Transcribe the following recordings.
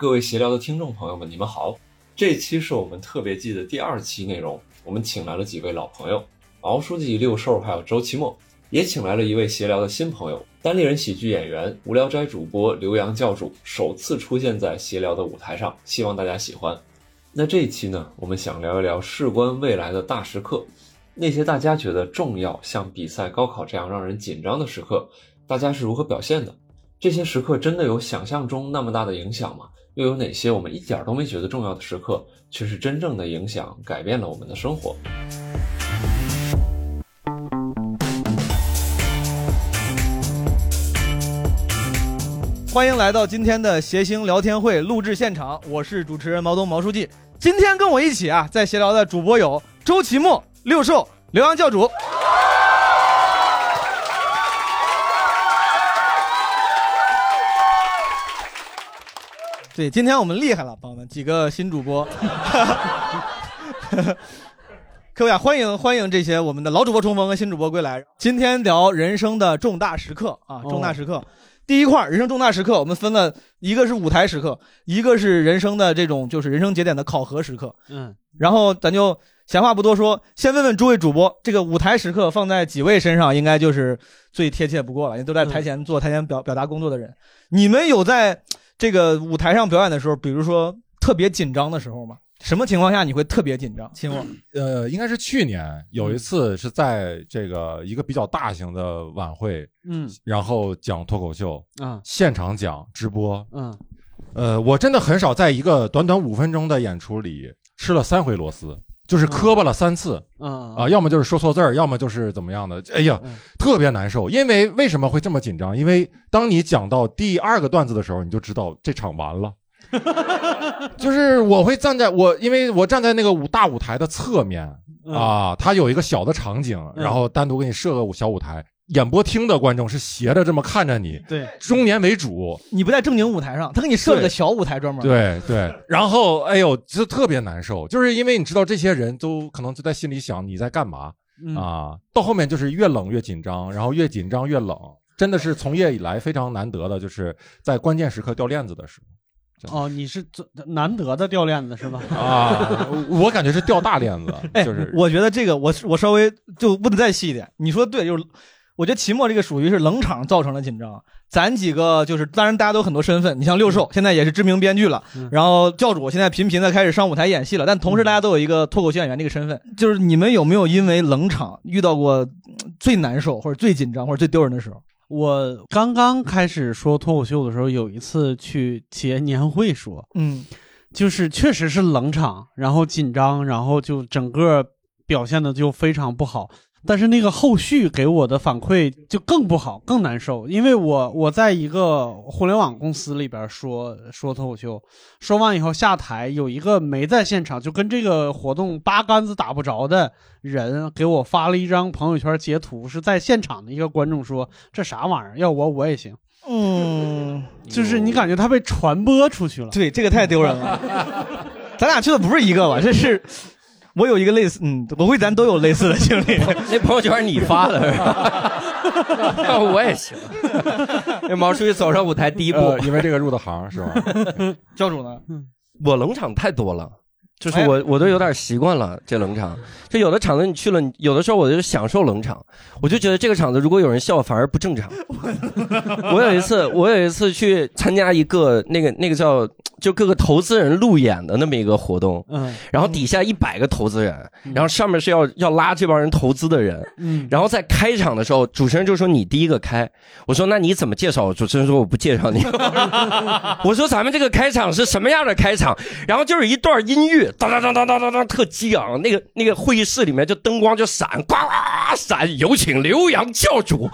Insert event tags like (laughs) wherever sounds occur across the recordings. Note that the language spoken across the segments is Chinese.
各位闲聊的听众朋友们，你们好！这期是我们特别季的第二期内容，我们请来了几位老朋友，毛书记、六兽还有周奇墨，也请来了一位闲聊的新朋友，单立人喜剧演员、无聊斋主播刘洋教主，首次出现在闲聊的舞台上，希望大家喜欢。那这一期呢，我们想聊一聊事关未来的大时刻，那些大家觉得重要，像比赛、高考这样让人紧张的时刻，大家是如何表现的？这些时刻真的有想象中那么大的影响吗？又有哪些我们一点都没觉得重要的时刻，却是真正的影响，改变了我们的生活？欢迎来到今天的谐星聊天会录制现场，我是主持人毛东毛书记。今天跟我一起啊，在闲聊的主播有周奇墨、六兽、刘洋教主。对，今天我们厉害了，朋友们，几个新主播。(laughs) 各位啊，欢迎欢迎这些我们的老主播重逢和新主播归来。今天聊人生的重大时刻啊，重大时刻。第一块人生重大时刻，我们分了一个是舞台时刻，一个是人生的这种就是人生节点的考核时刻。嗯，然后咱就闲话不多说，先问问诸位主播，这个舞台时刻放在几位身上，应该就是最贴切不过了，因为都在台前做台前表表达工作的人。你们有在？这个舞台上表演的时候，比如说特别紧张的时候吗？什么情况下你会特别紧张？亲 (clears throat) 我，呃，应该是去年有一次是在这个一个比较大型的晚会，嗯，然后讲脱口秀，嗯，现场讲直播，嗯，呃，我真的很少在一个短短五分钟的演出里吃了三回螺丝。就是磕巴了三次，啊啊，要么就是说错字儿，要么就是怎么样的，哎呀，特别难受。因为为什么会这么紧张？因为当你讲到第二个段子的时候，你就知道这场完了。(laughs) 就是我会站在我，因为我站在那个舞大舞台的侧面啊，它有一个小的场景，然后单独给你设个小舞台。演播厅的观众是斜着这么看着你，对，中年为主，你不在正经舞台上，他给你设了个小舞台专门。对对，然后哎呦，就特别难受，就是因为你知道这些人都可能就在心里想你在干嘛啊，到后面就是越冷越紧张，然后越紧张越冷，真的是从业以来非常难得的，就是在关键时刻掉链子的时候。哦，你是难得的掉链子是吧？啊，我感觉是掉大链子，(laughs) 就是我觉得这个我我稍微就问的再细一点，你说对就是。我觉得期末这个属于是冷场造成了紧张。咱几个就是，当然大家都有很多身份。你像六兽，现在也是知名编剧了，然后教主现在频频的开始上舞台演戏了。但同时，大家都有一个脱口秀演员这个身份。就是你们有没有因为冷场遇到过最难受或者最紧张或者最丢人的时候？我刚刚开始说脱口秀的时候，有一次去企业年会说，嗯，就是确实是冷场，然后紧张，然后就整个表现的就非常不好。但是那个后续给我的反馈就更不好，更难受，因为我我在一个互联网公司里边说说脱口秀，说完以后下台，有一个没在现场，就跟这个活动八竿子打不着的人给我发了一张朋友圈截图，是在现场的一个观众说这啥玩意儿，要我我也行，嗯，就是你感觉他被传播出去了，对，这个太丢人了，(laughs) 咱俩去的不是一个吧？这是。我有一个类似，嗯，我估计咱都有类似的经历。(laughs) 那朋友圈你发的是吧？(laughs) 我也行。(laughs) 那毛书记走上舞台第一步，因为这个入的行是吧？教主呢？我冷场太多了，就是我我都有点习惯了这冷场。就有的场子你去了，有的时候我就享受冷场，我就觉得这个场子如果有人笑，反而不正常。(laughs) 我有一次，我有一次去参加一个那个那个叫。就各个投资人路演的那么一个活动，嗯，然后底下一百个投资人，然后上面是要要拉这帮人投资的人，嗯，然后在开场的时候，主持人就说你第一个开，我说那你怎么介绍？主持人说我不介绍你，(laughs) 我说咱们这个开场是什么样的开场？然后就是一段音乐，当当当当当当当，特激昂，那个那个会议室里面就灯光就闪，呱呱呱闪，有请刘洋教主，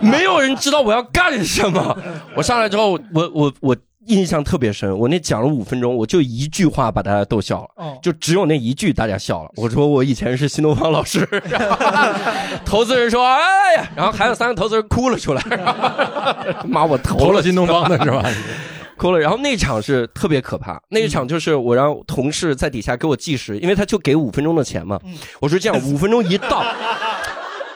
没有人知道我要干什么，我上来之后，我我我。印象特别深，我那讲了五分钟，我就一句话把大家逗笑了，就只有那一句大家笑了。我说我以前是新东方老师，(laughs) 投资人说哎呀，然后还有三个投资人哭了出来，(laughs) 妈我投了新东方的是吧？哭了。然后那场是特别可怕，那一场就是我让同事在底下给我计时，因为他就给五分钟的钱嘛。我说这样 (laughs) 五分钟一到，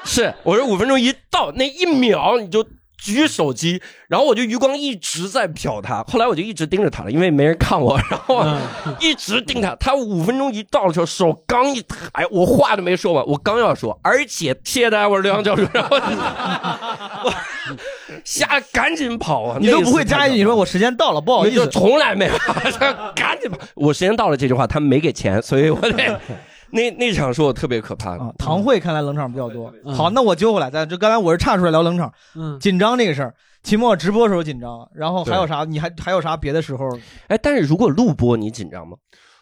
是我说五分钟一到那一秒你就。举手机，然后我就余光一直在瞟他，后来我就一直盯着他了，因为没人看我，然后一直盯他。他五分钟一到的时候，手刚一抬，我话都没说完，我刚要说，而且谢谢大家，我是刘洋教授，然后我 (laughs) 吓赶紧跑啊！你都不会加一句，你说我时间到了，不好意思，从来没有，(laughs) 赶紧跑！我时间到了这句话，他们没给钱，所以我得。(laughs) 那那场是我特别可怕的啊！堂会看来冷场比较多。好，那我揪回来，咱就刚才我是岔出来聊冷场，嗯，紧张这个事儿。期末直播时候紧张，然后还有啥？你还还有啥别的时候？哎，但是如果录播你紧张吗？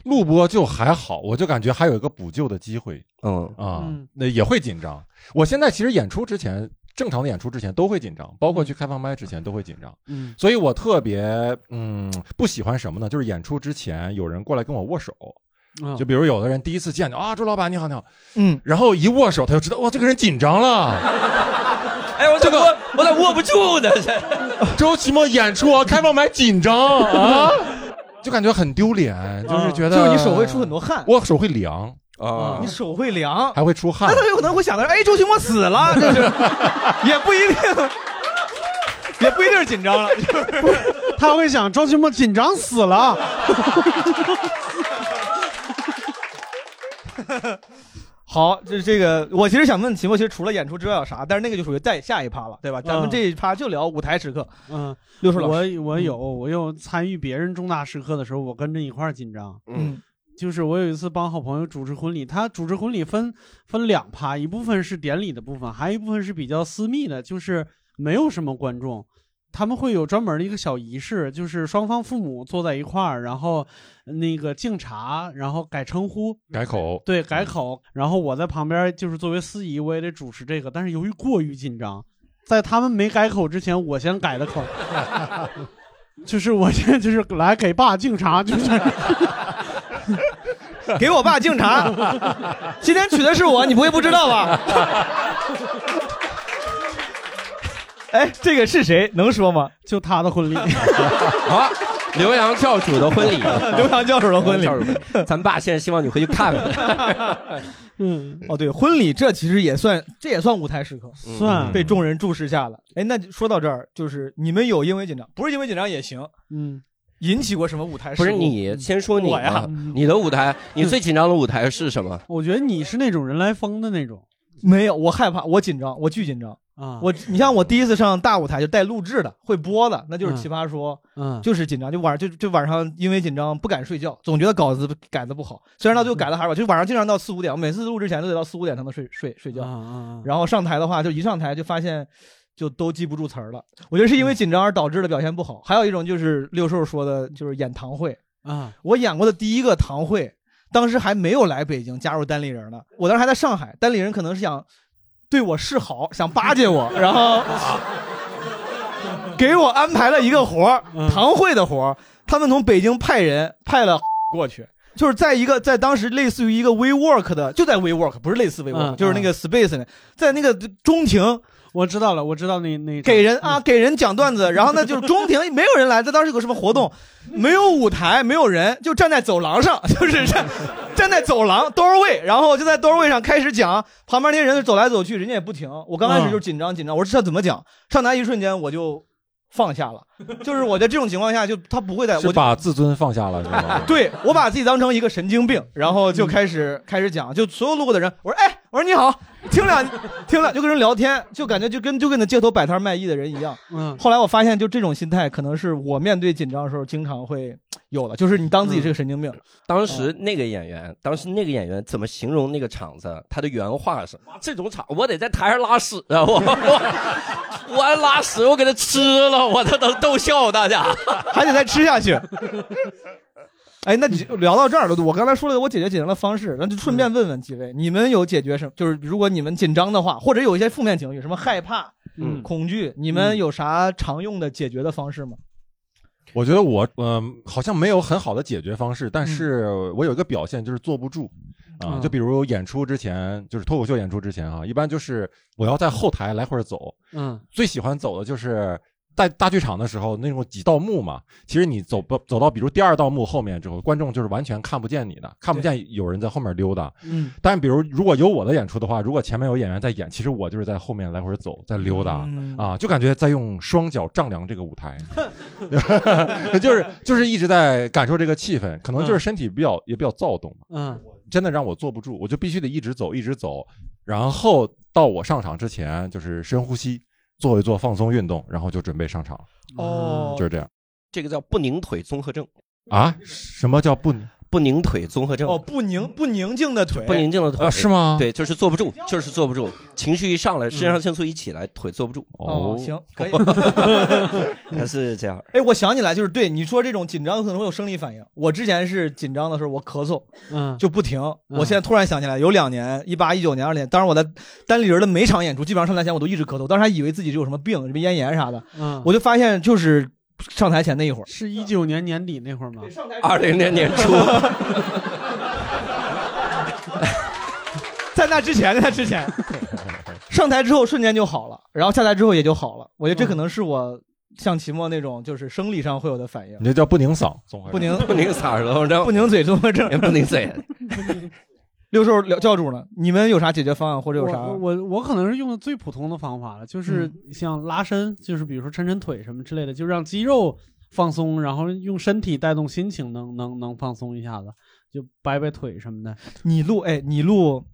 录播就还好，我就感觉还有一个补救的机会。嗯啊，那也会紧张。我现在其实演出之前，正常的演出之前都会紧张，包括去开放麦之前都会紧张。嗯，所以我特别嗯不喜欢什么呢？就是演出之前有人过来跟我握手。就比如有的人第一次见啊，周老板你好你好，嗯，然后一握手他就知道哇这个人紧张了，(laughs) 哎我这个我咋握不住呢？(laughs) 周奇墨演出啊，开放麦紧张啊，(laughs) 就感觉很丢脸，就是觉得就是你手会出很多汗，我手会凉啊，你手会凉，还会出汗，那他有可能会想到哎周奇墨死了，(laughs) 就是。也不一定，(laughs) 也不一定是紧张了，就是他会想周奇墨紧张死了。(laughs) 好，这这个我其实想问秦墨，其实除了演出之外有啥？但是那个就属于在下一趴了，对吧？咱们这一趴就聊舞台时刻。嗯，六叔老师，我我有，我有参与别人重大时刻的时候，我跟着一块儿紧张。嗯，就是我有一次帮好朋友主持婚礼，他主持婚礼分分两趴，一部分是典礼的部分，还有一部分是比较私密的，就是没有什么观众。他们会有专门的一个小仪式，就是双方父母坐在一块儿，然后那个敬茶，然后改称呼、改口，对，改口。然后我在旁边就是作为司仪，我也得主持这个。但是由于过于紧张，在他们没改口之前，我先改的口，(laughs) 就是我现在就是来给爸敬茶，就是 (laughs) 给我爸敬茶。(laughs) 今天娶的是我，你不会不知道吧？(laughs) 哎，这个是谁？能说吗？就他的婚礼。好，刘洋教主的婚礼。刘洋教主的婚礼。咱爸现在希望你回去看看。嗯，哦，对，婚礼这其实也算，这也算舞台时刻，算被众人注视下了。哎，那说到这儿，就是你们有因为紧张，不是因为紧张也行。嗯，引起过什么舞台？不是你先说你呀，你的舞台，(laughs) 你最紧张的舞台是什么？我觉得你是那种人来疯的那种。没有，我害怕，我紧张，我巨紧张。啊，我你像我第一次上大舞台就带录制的，会播的，那就是奇葩说，嗯，就是紧张，就晚上就就晚上因为紧张不敢睡觉，总觉得稿子改的不好，虽然到最后改的还是好，就晚上经常到四五点，我每次录之前都得到四五点才能睡睡睡觉，然后上台的话就一上台就发现就都记不住词儿了，我觉得是因为紧张而导致的表现不好，还有一种就是六兽说的就是演堂会啊，我演过的第一个堂会，当时还没有来北京加入单立人呢，我当时还在上海，单立人可能是想。对我示好，想巴结我，然后给我安排了一个活儿，堂会的活儿。他们从北京派人派了 (laughs) 过去，就是在一个在当时类似于一个 WeWork 的，就在 WeWork，不是类似 WeWork，就是那个 Space 在那个中庭。我知道了，我知道那那给人啊，给人讲段子，然后呢，就是中庭没有人来，这当时有个什么活动，(laughs) 没有舞台，没有人，就站在走廊上，(laughs) 就是站站在走廊 doorway，然后就在 doorway 上开始讲，旁边那些人走来走去，人家也不停。我刚开始就紧张紧张，我说这怎么讲？上台一瞬间我就放下了，就是我在这种情况下，就他不会再，(laughs) 我把自尊放下了，是吗？(laughs) 对我把自己当成一个神经病，然后就开始开始讲，就所有路过的人，我说哎。我说你好，听两听两就跟人聊天，就感觉就跟就跟那街头摆摊卖艺的人一样。嗯，后来我发现，就这种心态，可能是我面对紧张的时候经常会有的，就是你当自己是个神经病。当时那个演员，当时那个演员怎么形容那个场子？他的原话是：这种场，我得在台上拉屎啊！我我 (laughs) 我拉屎，我给他吃了，我他能逗笑大家，还得再吃下去。哎，那你聊到这儿了，我刚才说了我解决紧张的方式，那就顺便问问几位，你们有解决什么？就是如果你们紧张的话，或者有一些负面情绪，什么害怕、嗯、恐惧，你们有啥常用的解决的方式吗？我觉得我嗯，好像没有很好的解决方式，但是我有一个表现就是坐不住啊。就比如演出之前，就是脱口秀演出之前啊，一般就是我要在后台来回走，嗯，最喜欢走的就是。在大剧场的时候，那种几道幕嘛，其实你走不走到比如第二道幕后面之后，观众就是完全看不见你的，看不见有人在后面溜达。嗯，但比如如果有我的演出的话，如果前面有演员在演，其实我就是在后面来回走，在溜达、嗯啊，就感觉在用双脚丈量这个舞台，(laughs) 就是就是一直在感受这个气氛，可能就是身体比较、也比较躁动，嗯。真的让我坐不住，我就必须得一直走，一直走，然后到我上场之前就是深呼吸，做一做放松运动，然后就准备上场，哦，就是这样。这个叫不拧腿综合症，啊？什么叫不不宁腿综合症。哦，不宁不宁静的腿，不宁静的腿啊？是吗？对，就是坐不住，就是坐不住，情绪一上来，肾上腺素一起来，腿坐不住，哦，行，可以。(laughs) 还是这样。哎，我想起来，就是对你说这种紧张可能会有生理反应。我之前是紧张的时候，我咳嗽嗯，就不停。我现在突然想起来，有两年，一八一九年、二年，当时我在单立人的每场演出，基本上上台前我都一直咳嗽，当时还以为自己是有什么病，什么咽炎啥的。嗯，我就发现就是上台前那一会儿，是一九年年底那会儿吗？二零年年初，在那之前，在那之前，上台之后瞬间就好了，然后下台之后也就好了。我觉得这可能是我像期末那种就是生理上会有的反应你，这叫不拧嗓不拧不拧嗓子症，不拧嘴综合症。不拧嘴。六兽教教主呢？你们有啥解决方案或者有啥？我我我可能是用的最普通的方法了，就是像拉伸，就是比如说抻抻腿什么之类的，就让肌肉放松，然后用身体带动心情能，能能放松一下子，就摆摆腿什么的。你录哎，你录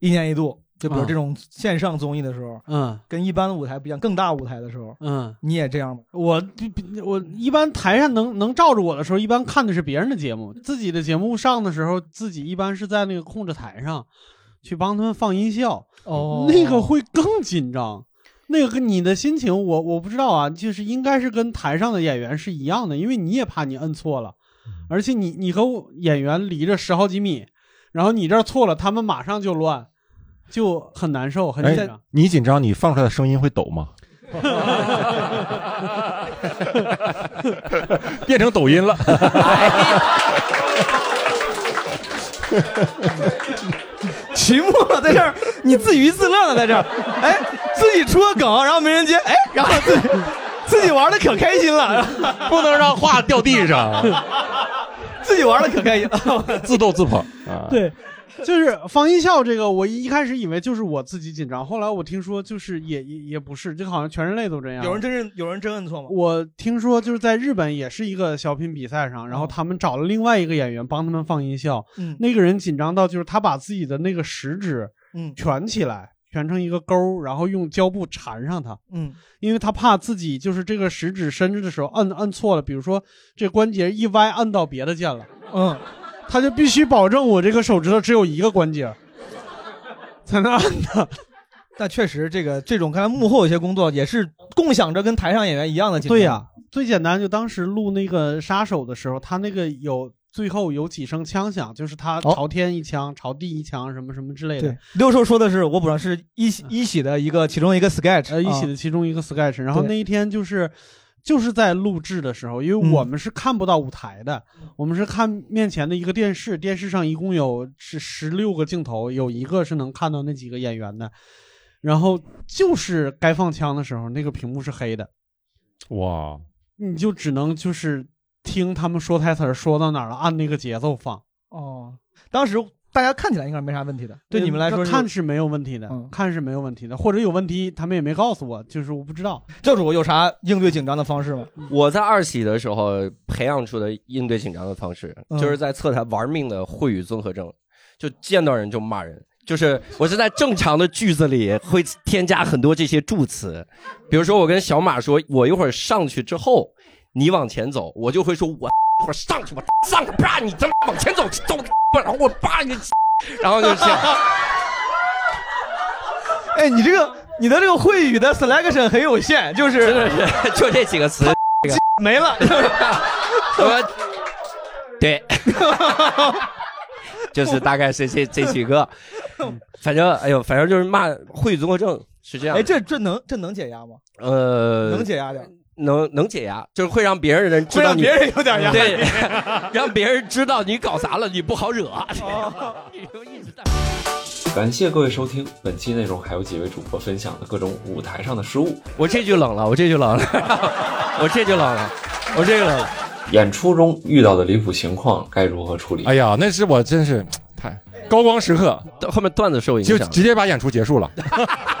一年一度，就比如嗯。这种线上综艺的时候，嗯。跟一般的舞台不一样，更大舞台的时候，嗯，你也这样吗？我我一般台上能能罩着我的时候，一般看的是别人的节目，自己的节目上的时候，自己一般是在那个控制台上去帮他们放音效，哦。那个会更紧张。那个跟你的心情我，我不知道啊，就是应该是跟台上的演员是一样的，因为你也怕你摁错了，而且你你和演员离着十好几米，然后你这儿错了，他们马上就乱，就很难受，很紧哎张。，你紧张，你放出来的声音会抖吗？(laughs) 变成抖音了。(laughs) 齐墨在这儿，你自娱自乐呢，在这儿，哎，自己出个梗，然后没人接，哎，然后自己自己玩的可开心了，(laughs) 不能让话掉地上，自己玩的可开心了。自逗自捧啊。对，(laughs) 就是放音效这个，我一开始以为就是我自己紧张，后来我听说就是也也也不是，就好像全人类都这样。有人真是有人真摁错吗？我听说就是在日本也是一个小品比赛上，然后他们找了另外一个演员帮他们放音效，嗯那个人紧张到就是他把自己的那个食指嗯蜷起来，蜷成一个钩，然后用胶布缠上它。嗯因为他怕自己就是这个食指伸着的时候摁摁错了，比如说这关节一歪摁到别的键了，嗯，他就必须保证我这个手指头只有一个关节才能按的。(laughs) 但确实这个这种看来幕后有些工作也是共享着跟台上演员一样的经历。对呀、最简单就当时录那个杀手的时候，他那个有最后有几声枪响，就是他哦朝天一枪，朝地一枪，什么什么之类的对。，六兽说的是我补上是一喜一喜的一个其中一个 sketch，呃，一起啊的其中一个 sketch，然后那一天就是就是在录制的时候，因为嗯。我们是看不到舞台的，我们是看面前的一个电视，电视上一共有是十六个镜头，有一个是能看到那几个演员的，然后就是该放枪的时候，那个屏幕是黑的，哇，你就只能就是听他们说台词说到哪儿了，按那个节奏放。哦，当时大家看起来应该没啥问题的，对你们来说看是没有问题的，嗯看是没有问题的，或者有问题他们也没告诉我，就是我不知道。教主有啥应对紧张的方式吗？我在二喜的时候培养出的应对紧张的方式，嗯就是在侧台玩命的秽语综合症，就见到人就骂人。就是我是在正常的句子里会添加很多这些助词，比如说我跟小马说，我一会儿上去之后，你往前走，我就会说我一会儿上去，我上去啪，你他妈往前走走，然后我叭你，然后就这样。哎，你这个你的这个会语的 selection 很有限，就是真的是就这几个词，没了。我对，就是大概是这这几个，反正哎呦，反正就是骂会语综合症是这样哎，这这能这能解压吗？呃，能解压点，能能解压，就是会让别人知道你别人有点压力。对，(laughs) 让别人知道你搞砸了，你不好惹。(laughs) 你就一直在。感谢各位收听本期内容，还有几位主播分享的各种舞台上的失误。我这就冷了，我这就冷了，我这就冷了，我这个冷了。演出中遇到的离谱情况该如何处理？哎呀，那是我真是太高光时刻，后面段子受影响就响，直接把演出结束了。(laughs)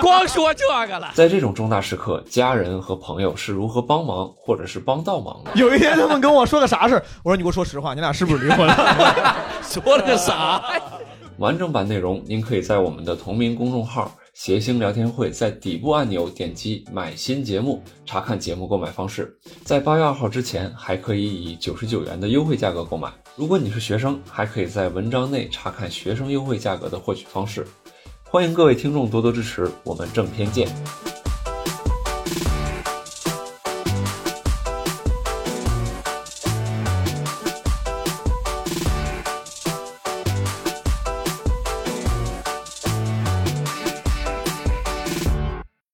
(laughs) 光说这个了。在这种重大时刻，家人和朋友是如何帮忙或者是帮倒忙的？有一天他们跟我说个啥事儿，(laughs) 我说你给我说实话，你俩是不是离婚了？(laughs) 说了个啥？完整版内容您可以在我们的同名公众号“谐星聊天会”在底部按钮点击“买新节目”查看节目购买方式。在八月二号之前，还可以以九十九元的优惠价格购买。如果你是学生，还可以在文章内查看学生优惠价格的获取方式。欢迎各位听众多多支持，我们正片见。